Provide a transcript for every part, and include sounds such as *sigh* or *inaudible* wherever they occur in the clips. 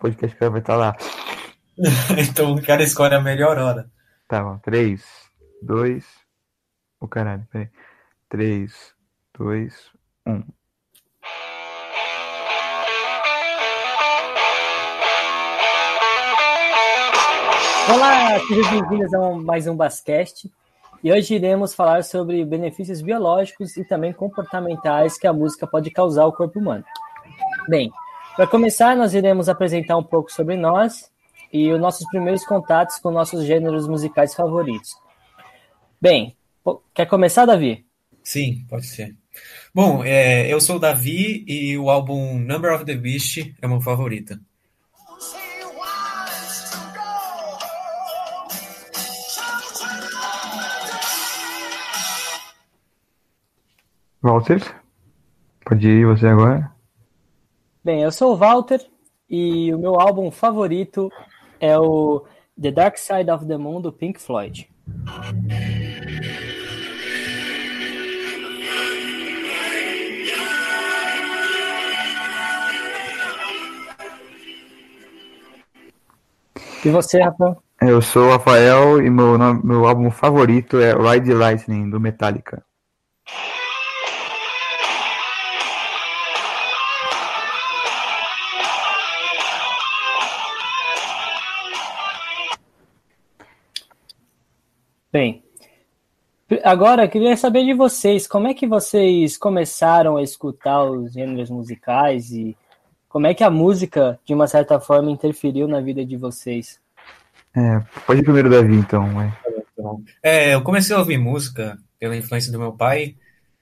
podcast que vai estar lá. *laughs* então o cara escolhe a melhor hora. Tá bom. 3, 2. O caralho, peraí. 3, 2, 1. Olá, sejam bem-vindos a mais um Bascast. E hoje iremos falar sobre benefícios biológicos e também comportamentais que a música pode causar ao corpo humano. Bem, para começar, nós iremos apresentar um pouco sobre nós e os nossos primeiros contatos com nossos gêneros musicais favoritos. Bem, quer começar, Davi? Sim, pode ser. Bom, é, eu sou o Davi e o álbum Number of the Beast é meu favorito. Walter, pode ir você agora. Bem, eu sou o Walter e o meu álbum favorito é o The Dark Side of the Moon do Pink Floyd. E você, Rafael? Eu sou o Rafael e meu, meu álbum favorito é Ride Lightning, do Metallica. Bem, agora eu queria saber de vocês, como é que vocês começaram a escutar os gêneros musicais e como é que a música, de uma certa forma, interferiu na vida de vocês? É, pode ir primeiro, Davi, então. É, eu comecei a ouvir música pela influência do meu pai,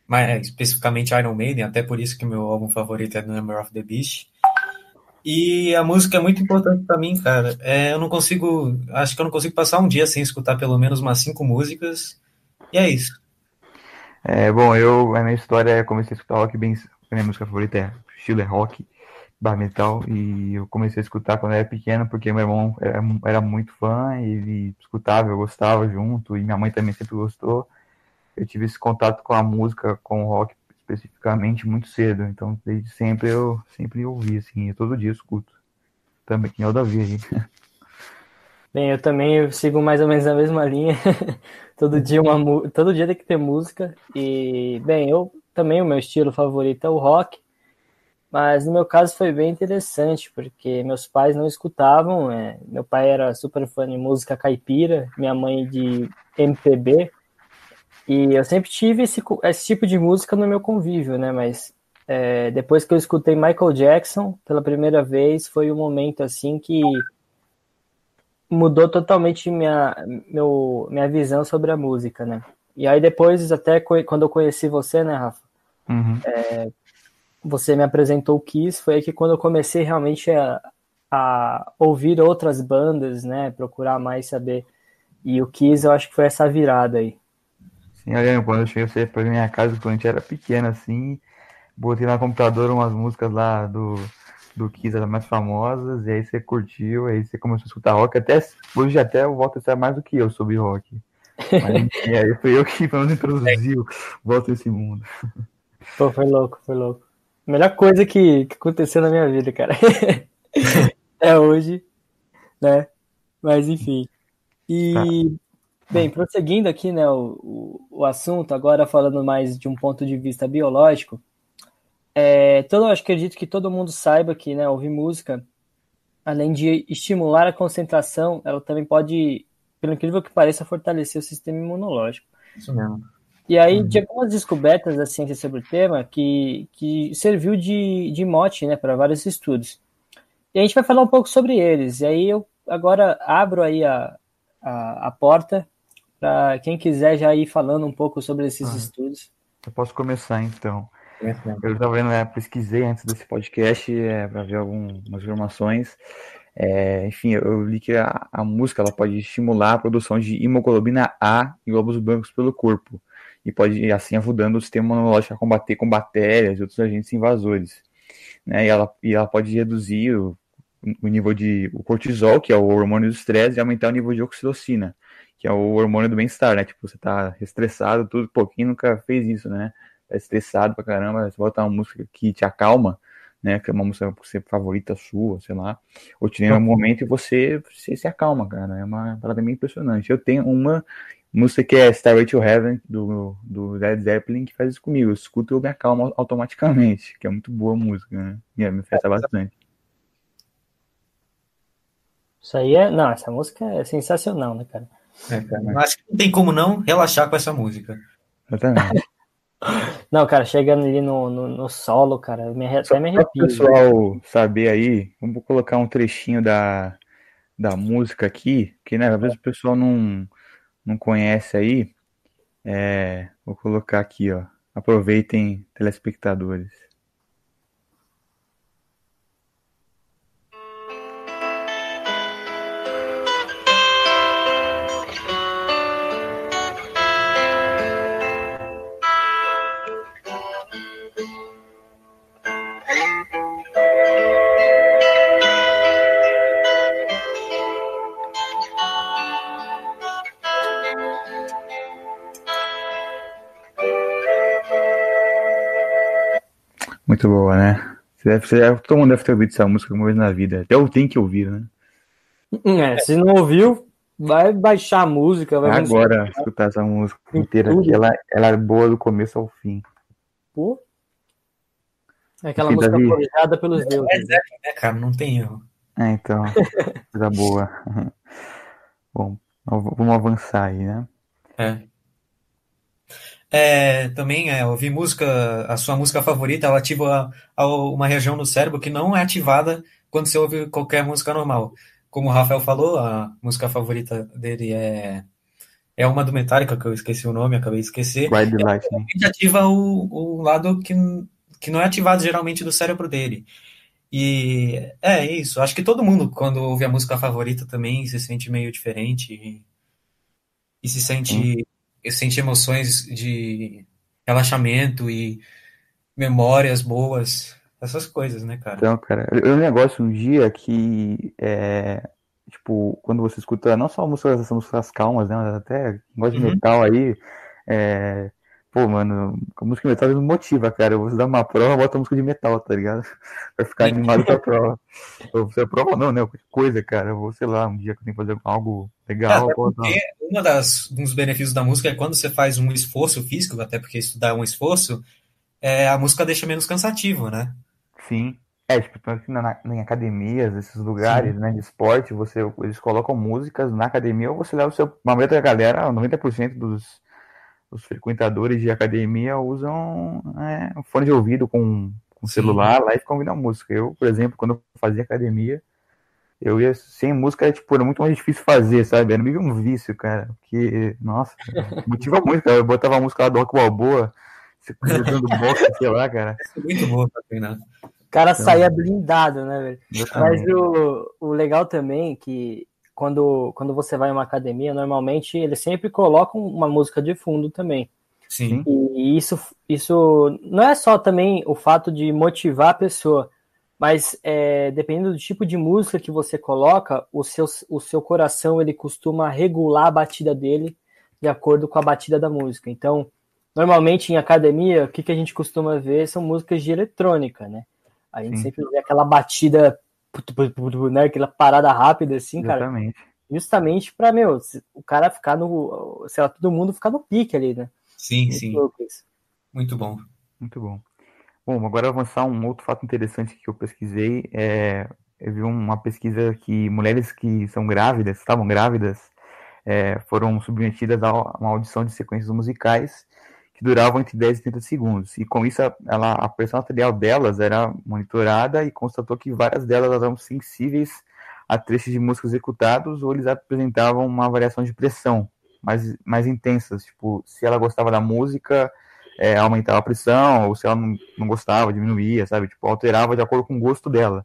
mas especificamente Iron Maiden, até por isso que meu álbum favorito é The Number of the Beast. E a música é muito importante para mim, cara. É, eu não consigo, acho que eu não consigo passar um dia sem escutar pelo menos umas cinco músicas. E é isso. É, bom, eu, a minha história é comecei a escutar rock bem, minha música favorita é estilo é rock, bar metal, e eu comecei a escutar quando eu era pequeno, porque meu irmão era, era muito fã, e ele escutava, eu gostava junto, e minha mãe também sempre gostou. Eu tive esse contato com a música, com o rock especificamente muito cedo. Então, desde sempre eu sempre ouvi, assim, todo dia eu escuto. Também, que é o Davi aí. *laughs* Bem, eu também eu sigo mais ou menos a mesma linha. *laughs* todo dia uma todo dia tem que ter música. E, bem, eu também o meu estilo favorito é o rock. Mas no meu caso foi bem interessante, porque meus pais não escutavam. É, meu pai era super fã de música caipira, minha mãe de MPB. E eu sempre tive esse, esse tipo de música no meu convívio, né? Mas é, depois que eu escutei Michael Jackson pela primeira vez, foi um momento assim que mudou totalmente minha, meu, minha visão sobre a música, né? E aí depois, até quando eu conheci você, né, Rafa? Uhum. É, você me apresentou o Kiss, foi aí que quando eu comecei realmente a, a ouvir outras bandas, né? Procurar mais saber. E o Kiss eu acho que foi essa virada aí. Eu lembro quando eu cheguei você pra minha casa, quando a gente era pequeno assim, botei no computador umas músicas lá do, do Kiss, as mais famosas, e aí você curtiu, aí você começou a escutar rock, até hoje até o Walter sabe mais do que eu sobre rock. Mas, *laughs* e aí foi eu que pelo menos introduziu volta esse mundo. Pô, foi louco, foi louco. Melhor coisa que, que aconteceu na minha vida, cara. *laughs* é hoje, né? Mas enfim. E tá. Bem, prosseguindo aqui, né, o, o, o, assunto, agora falando mais de um ponto de vista biológico, é, todo, eu acredito que todo mundo saiba que, né, ouvir música, além de estimular a concentração, ela também pode, pelo incrível que pareça, fortalecer o sistema imunológico. Isso mesmo. E aí, de algumas descobertas da ciência sobre o tema, que, que serviu de, de mote, né, para vários estudos. E a gente vai falar um pouco sobre eles. E aí eu agora abro aí a, a, a porta para quem quiser já ir falando um pouco sobre esses ah, estudos. Eu posso começar então. Eu estava vendo, né, pesquisei antes desse podcast é, para ver algumas informações. É, enfim, eu li que a, a, música ela pode estimular a produção de hemoglobina A em glóbulos brancos pelo corpo e pode assim ajudando o sistema imunológico a combater com bactérias e outros agentes invasores. Né, e, ela, e ela pode reduzir o, o nível de o cortisol, que é o hormônio do estresse, e aumentar o nível de oxitocina, que é o hormônio do bem-estar, né? Tipo, você tá estressado, tudo, pouquinho nunca fez isso, né? Tá estressado pra caramba, você bota uma música que te acalma, né? Que é uma música você favorita sua, sei lá. Ou te lembra um momento e você, você se acalma, cara. É uma parada meio impressionante. Eu tenho uma música que é Starway to Heaven, do, do Led Zeppelin, que faz isso comigo. Eu escuto e eu me acalmo automaticamente, que é muito boa a música, né? E me afeta bastante. Isso aí é. Não, essa música é sensacional, né, cara? É, cara. Acho que não tem como não relaxar com essa música. Exatamente. *laughs* Não, cara, chegando ali no, no, no solo, cara, me, até me arrepio. o pessoal né? saber aí, vamos colocar um trechinho da, da música aqui, que né, às vezes o pessoal não, não conhece aí. É, vou colocar aqui, ó. Aproveitem, telespectadores. Muito boa, né? Você deve, você, todo mundo deve ter ouvido essa música alguma vez na vida. Até eu tenho que ouvir, né? É, se não ouviu, vai baixar a música. Vai Agora, escutar essa música inteira aqui. Ela, ela é boa do começo ao fim. Pô. É aquela música forjada pelos é, deuses. É, né, cara? Não tem erro. É, então. *laughs* Coisa boa. *laughs* Bom, vamos avançar aí, né? É. É, também é, ouvir música, a sua música favorita, ela ativa a, a uma região no cérebro que não é ativada quando você ouve qualquer música normal. Como o Rafael falou, a música favorita dele é é uma do Metallica, que eu esqueci o nome, acabei de esquecer. Ride the Lightning. ativa o, o lado que, que não é ativado geralmente do cérebro dele. E é isso. Acho que todo mundo, quando ouve a música favorita, também se sente meio diferente e, e se sente hum eu senti emoções de relaxamento e memórias boas, essas coisas, né, cara? Então, cara, eu um negócio um dia que é, tipo, quando você escuta não só músicas, essas músicas calmas, né, mas até gosto de uhum. metal aí, é, Pô, mano, a música de metal me motiva, cara. Eu vou dar uma prova, bota música de metal, tá ligado? *laughs* Pra ficar animado pra prova. Você prova não, né? Coisa, cara. Eu vou, sei lá, um dia que eu tenho que fazer algo legal. Uma das, um dos benefícios da música é quando você faz um esforço físico, até porque estudar é um esforço, é, a música deixa menos cansativo, né? Sim. É, tipo, na, em academias, esses lugares, Sim. né, de esporte, você, eles colocam músicas na academia ou você leva o seu. A maioria da galera, 90% dos os frequentadores de academia usam é, um fone de ouvido com, com celular lá e ficam ouvindo a música. Eu, por exemplo, quando eu fazia academia, eu ia sem música, era, tipo, era muito mais difícil fazer, sabe? Era meio um vício, cara. Que, nossa, *laughs* motiva muito, cara. Eu botava a música lá do Rock Balboa, cruzando boxe, *laughs* sei lá, cara. É muito bom também, né? O cara então, saía blindado, né, velho? Mas o, o legal também é que quando, quando você vai em uma academia, normalmente eles sempre colocam uma música de fundo também. Sim. E isso, isso não é só também o fato de motivar a pessoa, mas é, dependendo do tipo de música que você coloca, o seu, o seu coração ele costuma regular a batida dele de acordo com a batida da música. Então, normalmente em academia, o que, que a gente costuma ver são músicas de eletrônica, né? A gente Sim. sempre vê aquela batida né, aquela parada rápida assim, Exatamente. cara. Justamente para meu, o cara ficar no, sei lá, todo mundo ficar no pique ali, né? Sim, Muito sim. Muito bom. Muito bom. Bom, agora avançar um outro fato interessante que eu pesquisei. É, eu vi uma pesquisa que mulheres que são grávidas, estavam grávidas, é, foram submetidas a uma audição de sequências musicais que duravam entre 10 e 30 segundos. E com isso, ela, a pressão arterial delas era monitorada e constatou que várias delas eram sensíveis a trechos de música executados ou eles apresentavam uma variação de pressão mais, mais intensas. Tipo, se ela gostava da música, é, aumentava a pressão, ou se ela não, não gostava, diminuía, sabe? Tipo, alterava de acordo com o gosto dela.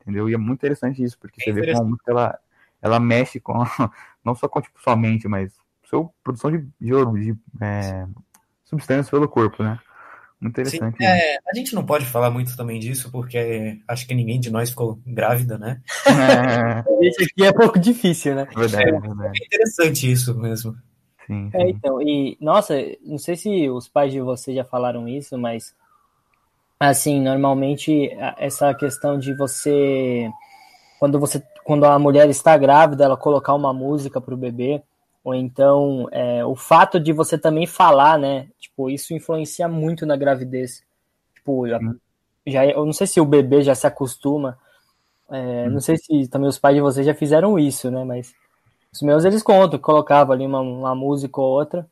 Entendeu? E é muito interessante isso, porque é você vê como a música ela, ela mexe com, *laughs* não só com tipo, sua mente, mas sua produção de, de, de é, substâncias pelo corpo, né? Muito interessante. Sim, é, a gente não pode falar muito também disso, porque acho que ninguém de nós ficou grávida, né? É. *laughs* Esse aqui é pouco difícil, né? Verdade, é, verdade. é interessante isso mesmo. Sim, é, sim. É, então, e nossa, não sei se os pais de vocês já falaram isso, mas assim, normalmente essa questão de você quando você quando a mulher está grávida, ela colocar uma música para o bebê, ou então é, o fato de você também falar, né? Tipo, isso influencia muito na gravidez. Tipo, já, eu não sei se o bebê já se acostuma. É, hum. Não sei se também os pais de vocês já fizeram isso, né? Mas os meus eles contam, colocava ali uma, uma música ou outra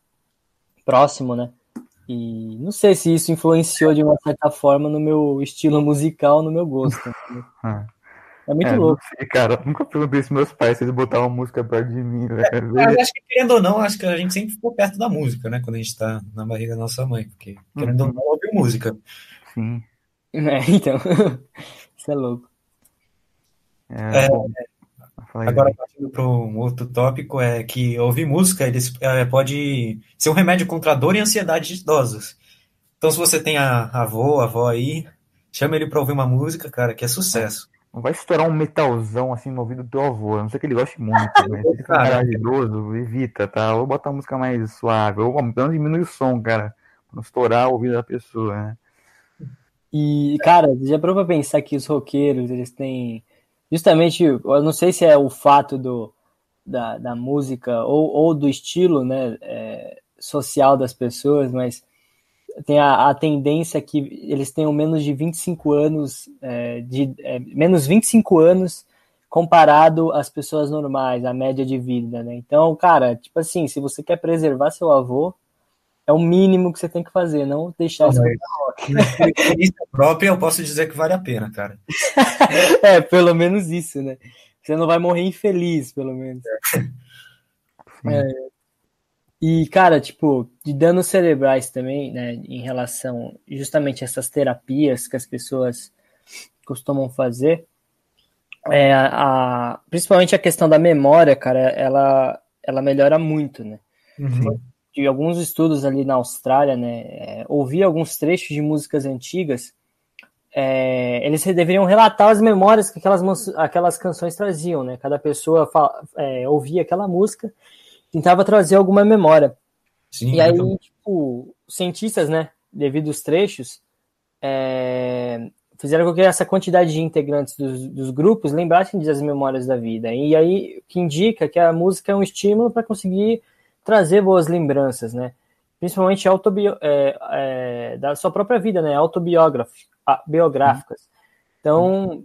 próximo, né? E não sei se isso influenciou de uma certa forma no meu estilo musical, no meu gosto. Ah. É muito é, louco. Sei, cara, nunca perguntei se meus pais se eles botavam música perto de mim. Né? É, acho que, querendo ou não, acho que a gente sempre ficou perto da música, né? Quando a gente tá na barriga da nossa mãe. Porque, querendo uhum. ou não, ouviu música. Sim. É, então. *laughs* Isso é louco. É, é agora, partindo para um outro tópico, é que ouvir música eles, é, pode ser um remédio contra a dor e ansiedade de idosos. Então, se você tem a avô, a avó aí, chama ele para ouvir uma música, cara, que é sucesso. Não vai estourar um metalzão assim no ouvido do teu avô, a não sei que ele goste muito, né? Se for um idoso, evita, tá? Ou bota uma música mais suave, ou pelo menos diminui o som, cara, pra não estourar o ouvido da pessoa, né? E, cara, já parou pra pensar que os roqueiros, eles têm. Justamente, eu não sei se é o fato do, da, da música ou, ou do estilo né, é, social das pessoas, mas tem a, a, tendência que eles tenham menos de 25 anos, é, de, é, menos 25 anos comparado às pessoas normais, a média de vida, né? Então, cara, tipo assim, se você quer preservar seu avô, é o mínimo que você tem que fazer, não deixar isso. Experiência própria, eu posso dizer que vale a pena, cara. *laughs* é, pelo menos isso, né? Você não vai morrer infeliz, pelo menos. É. é. E, cara, tipo, de danos cerebrais também, né, em relação justamente a essas terapias que as pessoas costumam fazer, é, a, principalmente a questão da memória, cara, ela, ela melhora muito, né? Uhum. De alguns estudos ali na Austrália, né, é, ouvir alguns trechos de músicas antigas, é, eles deveriam relatar as memórias que aquelas, aquelas canções traziam, né? Cada pessoa fala, é, ouvia aquela música tentava trazer alguma memória. Sim, e aí, então... tipo, cientistas, né, devido aos trechos, é, fizeram com que essa quantidade de integrantes dos, dos, grupos lembrassem das memórias da vida. E aí, que indica que a música é um estímulo para conseguir trazer boas lembranças, né? Principalmente autobio, é, é, da sua própria vida, né? Autobiográficas. Então,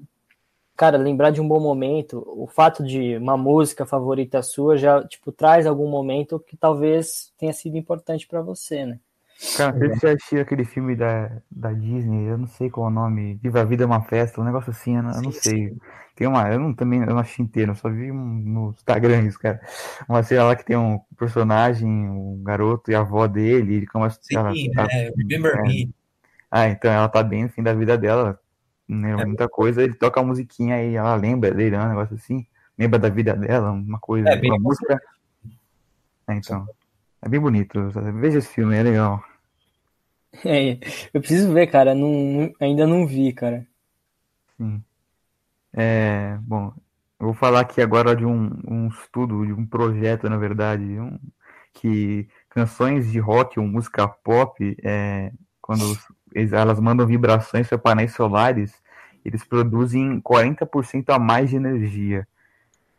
cara, lembrar de um bom momento, o fato de uma música favorita sua já, tipo, traz algum momento que talvez tenha sido importante para você, né? Cara, você já assistiu aquele filme da, da Disney, eu não sei qual é o nome, Viva a Vida é uma Festa, um negócio assim, eu não, eu não sei. Tem uma, eu não, também eu não assisti inteiro, eu só vi no Instagram isso, cara. Uma cena lá que tem um personagem, um garoto e a avó dele, ele começa Sim, ela, tá, é, Remember é, Me. Ah, então ela tá bem no fim da vida dela, né, é. muita coisa, ele toca a musiquinha e ela lembra dele, né, um negócio assim, lembra da vida dela, uma coisa, é, uma música. É, então, é bem bonito, veja esse filme, é legal. É, eu preciso ver, cara, não, ainda não vi, cara. Sim. É, bom, eu vou falar aqui agora de um, um estudo, de um projeto, na verdade, um, que canções de rock ou música pop, é, quando elas mandam vibrações para painéis solares, eles produzem 40% a mais de energia.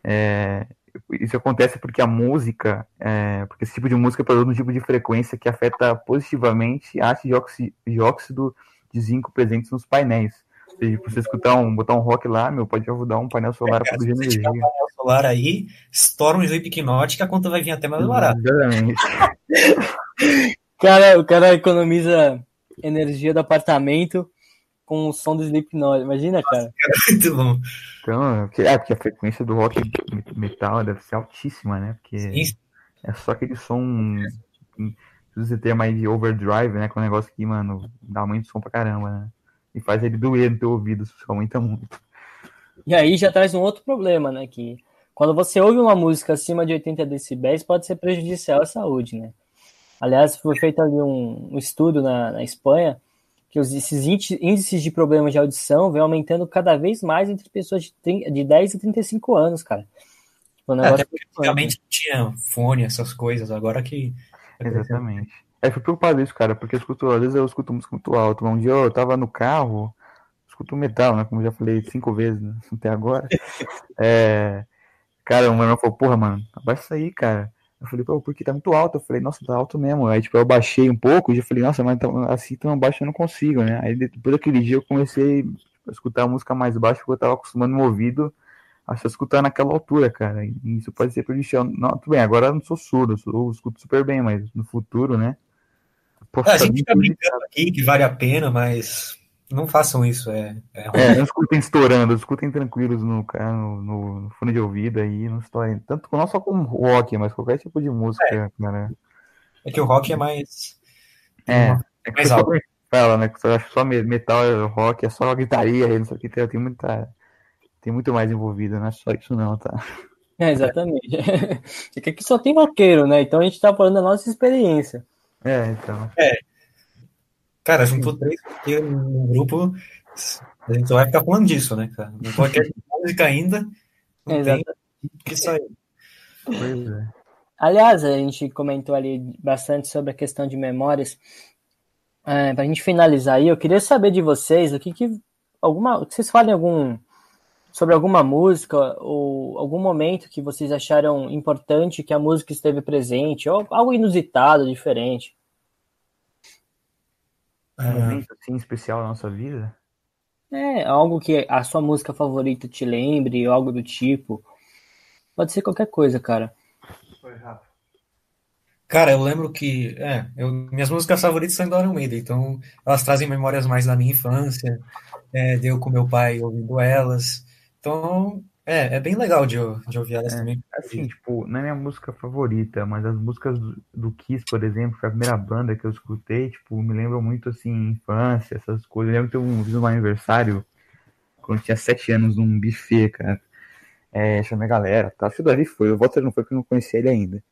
É, isso acontece porque a música, é, porque esse tipo de música produz um tipo de frequência que afeta positivamente a de óxido de zinco presentes nos painéis. Ou seja, você escutar um, botar um rock lá, meu, pode ajudar um painel solar é, a produzir energia. Um painel solar aí, estoura um que a conta vai vir até mais barato. Exatamente. *laughs* cara, o cara economiza energia do apartamento com o som do Slipknot. Imagina, cara. *laughs* Muito bom. Então, é, porque a frequência do rock metal deve ser altíssima, né? Porque Sim. é só aquele som. Se você ter mais de overdrive, né? Com um negócio que, mano, dá muito som pra caramba, né? E faz ele doer no teu ouvido, se aumenta muito. E aí já traz um outro problema, né? Que quando você ouve uma música acima de 80 decibéis, pode ser prejudicial à saúde, né? Aliás, foi feito ali um, um estudo na, na, Espanha que os, esses índices de problemas de audição vêm aumentando cada vez mais entre pessoas de, 30, de 10 a 35 anos, cara. Tipo, é, realmente não tinha fone, essas coisas, agora que. Exatamente. É, fui preocupado isso, cara, porque eu escuto, às vezes eu escuto música muito alto. Um dia eu tava no carro, escuto metal, né? Como eu já falei cinco vezes né, *laughs* até agora. É, cara, o meu irmão falou, porra, mano, abaixa isso aí, cara. Eu falei, pô, porque tá muito alto. Eu falei, nossa, tá alto mesmo. Aí, tipo, eu baixei um pouco e já falei, nossa, mas tão, assim tão baixo eu não consigo, né? Aí depois daquele dia eu comecei a escutar a música mais baixa porque eu tava acostumando meu ouvido a só escutar naquela altura, cara. E isso pode ser prejudicial. Não, tudo bem, agora eu não sou surdo, eu escuto super bem, mas no futuro, né? Poxa, a gente fica brincando aqui que vale a pena, mas não façam isso. É, é, é não escutem estourando, escutem tranquilos no, no, no fone de ouvido aí, não estourem. Tanto não só com rock, mas qualquer tipo de música, é. cara. É que o rock é mais. É, é que mais alto. Fala, né? Que só metal, é rock, é só guitarria, não sei o que, tem muita. Tem muito mais envolvido, não é só isso não, tá? É, exatamente. *laughs* É que aqui só tem roqueiro, né? Então a gente tá falando da nossa experiência. É, então. É. Cara, juntou três roqueiros no grupo, a gente só vai ficar falando disso, né, cara? Não pode *laughs* música ainda, não tem que sair. Pois é. Aliás, a gente comentou ali bastante sobre a questão de memórias. É, para a gente finalizar aí, eu queria saber de vocês o que, que alguma, vocês falem algum sobre alguma música ou algum momento que vocês acharam importante que a música esteve presente, ou algo inusitado, diferente. Um momento assim especial na nossa vida? É, algo que a sua música favorita te lembre, ou algo do tipo. Pode ser qualquer coisa, cara. Foi rápido. Cara, eu lembro que é, eu, minhas músicas favoritas são do Iron Maiden, então elas trazem memórias mais da minha infância, é, deu com meu pai ouvindo elas. Então, é, é bem legal de, de ouvir elas é, também. Assim, tipo, não é minha música favorita, mas as músicas do, do, Kiss, por exemplo, foi a primeira banda que eu escutei, tipo, me lembram muito, assim, infância, essas coisas. Eu lembro que eu fiz um aniversário, quando eu tinha sete anos, num buffet, cara. É, chamei a galera, tá? O Davi foi, o Walter não foi porque eu não conhecia ele ainda.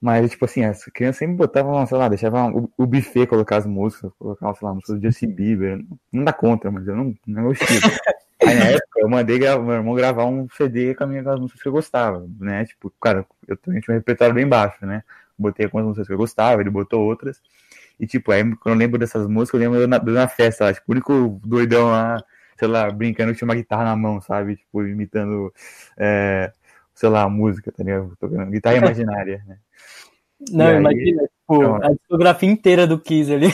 Mas, tipo assim, as crianças sempre botavam, sei lá, deixavam o, o buffet colocar as músicas, colocavam, sei lá, músicas do Justin Bieber. Não dá conta, mas eu não, não é meu estilo. *laughs* Aí na época eu mandei meu irmão gravar um CD com, a minha, com as músicas que eu gostava, né? Tipo, cara, eu também tinha um repertório bem baixo, né? Botei algumas músicas que eu gostava, ele botou outras. E tipo, aí quando eu lembro dessas músicas, eu lembro na, na festa lá, tipo, o único doidão lá, sei lá, brincando, tinha uma guitarra na mão, sabe? Tipo, imitando, é, sei lá, música, tá ligado? Tocando guitarra *laughs* imaginária, né? Não, aí, imagina, tipo, então, a discografia inteira do Kiss ali.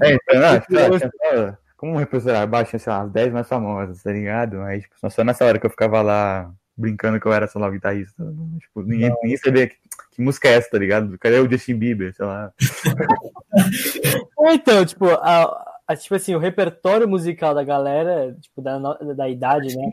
É, então, não, *laughs* um repositório baixo, sei lá, as 10 mais famosas, tá ligado? Aí, tipo, só nessa hora que eu ficava lá brincando que eu era, sei lá, guitarrista. Tipo, ninguém, ninguém sabia que, que, música é essa, tá ligado? Cadê o Justin Bieber, sei lá. *laughs* então, tipo, a, a, tipo assim, o repertório musical da galera, tipo, da, da idade, né?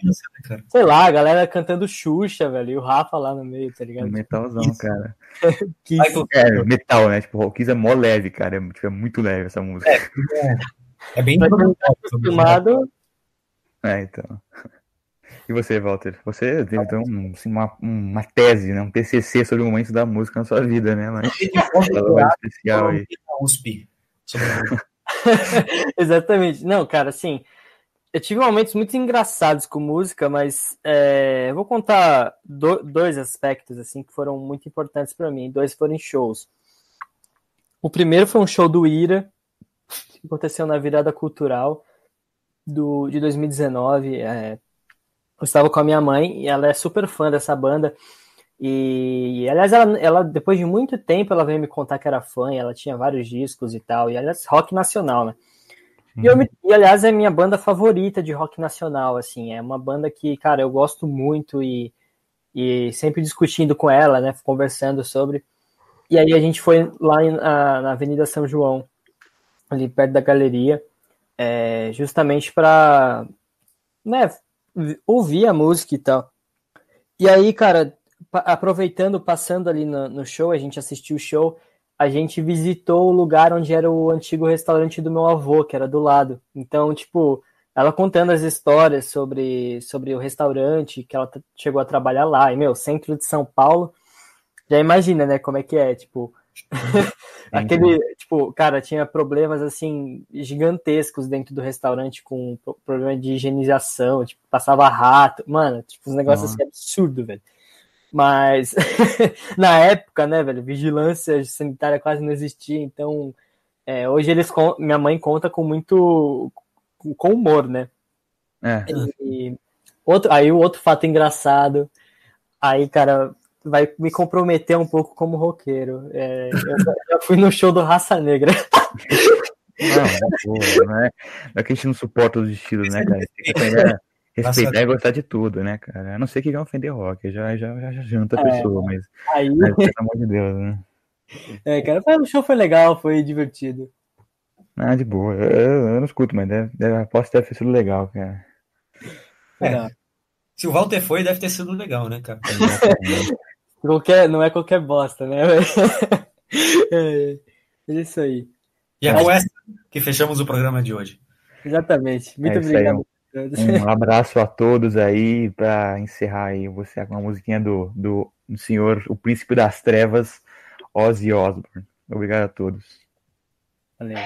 Sei lá, a galera cantando Xuxa, velho, e o Rafa lá no meio, tá ligado? Metalzão, Isso. cara. *laughs* que é, metal, né? Tipo, o Kiss é mó leve, cara. É, tipo, é muito leve essa música. É, é. É bem acostumado. É, então. *laughs* E você, Walter? Você teve então, assim, uma, uma tese, né? um TCC sobre o momento da música na sua vida, né? Mas especial aí. USP. *laughs* Exatamente. Não, cara, assim, eu tive momentos muito engraçados com música, mas é, eu vou contar do, dois aspectos assim que foram muito importantes para mim. Dois foram shows. O primeiro foi um show do Ira, que aconteceu na virada cultural do, de 2019. É, eu estava com a minha mãe e ela é super fã dessa banda. E, aliás, ela, ela, depois de muito tempo, ela veio me contar que era fã, e ela tinha vários discos e tal, e aliás, rock nacional, né? E, eu, e, aliás, é minha banda favorita de rock nacional, assim, é uma banda que, cara, eu gosto muito e, e sempre discutindo com ela, né, conversando sobre. E aí a gente foi lá na, na Avenida São João, ali perto da galeria, é, justamente para né, ouvir a música e tal. E aí, cara, aproveitando, passando ali no, no, show, a gente assistiu o show, a gente visitou o lugar onde era o antigo restaurante do meu avô, que era do lado. Então, tipo, ela contando as histórias sobre, sobre o restaurante, que ela chegou a trabalhar lá, e, meu, centro de São Paulo, já imagina, né, como é que é, tipo, *laughs* Aquele, tipo, cara, tinha problemas assim gigantescos dentro do restaurante com problema de higienização, tipo, passava rato, mano, tipo, uns negócios assim absurdo, velho. Mas *laughs* na época, né, velho, vigilância sanitária quase não existia, então é, hoje eles minha mãe conta com muito com humor, né? É. E, outro, aí o outro fato engraçado, aí, cara, vai me comprometer um pouco como roqueiro. É, eu já fui no show do Raça Negra. Não, é, não é que a gente não suporta os estilos, né, cara? Tem respeitar e gostar de tudo, né, cara? A não sei que vai ofender rock, já, já, já, já janta a é, pessoa, mas, aí... mas pelo amor de Deus, né? É, cara, o show foi legal, foi divertido. Ah, de boa. Eu, eu não escuto, mas deve, deve, aposto que deve ter sido legal, cara. É. Se o Walter foi, deve ter sido legal, né, cara? *laughs* qualquer, não é qualquer bosta, né? *laughs* É, é isso aí. E é com essa que fechamos o programa de hoje. Exatamente. Muito é obrigado. Um abraço a todos aí para encerrar aí você com uma musiquinha do, do, do senhor, o príncipe das trevas, Ozzy Osbourne. Obrigado a todos. Valeu.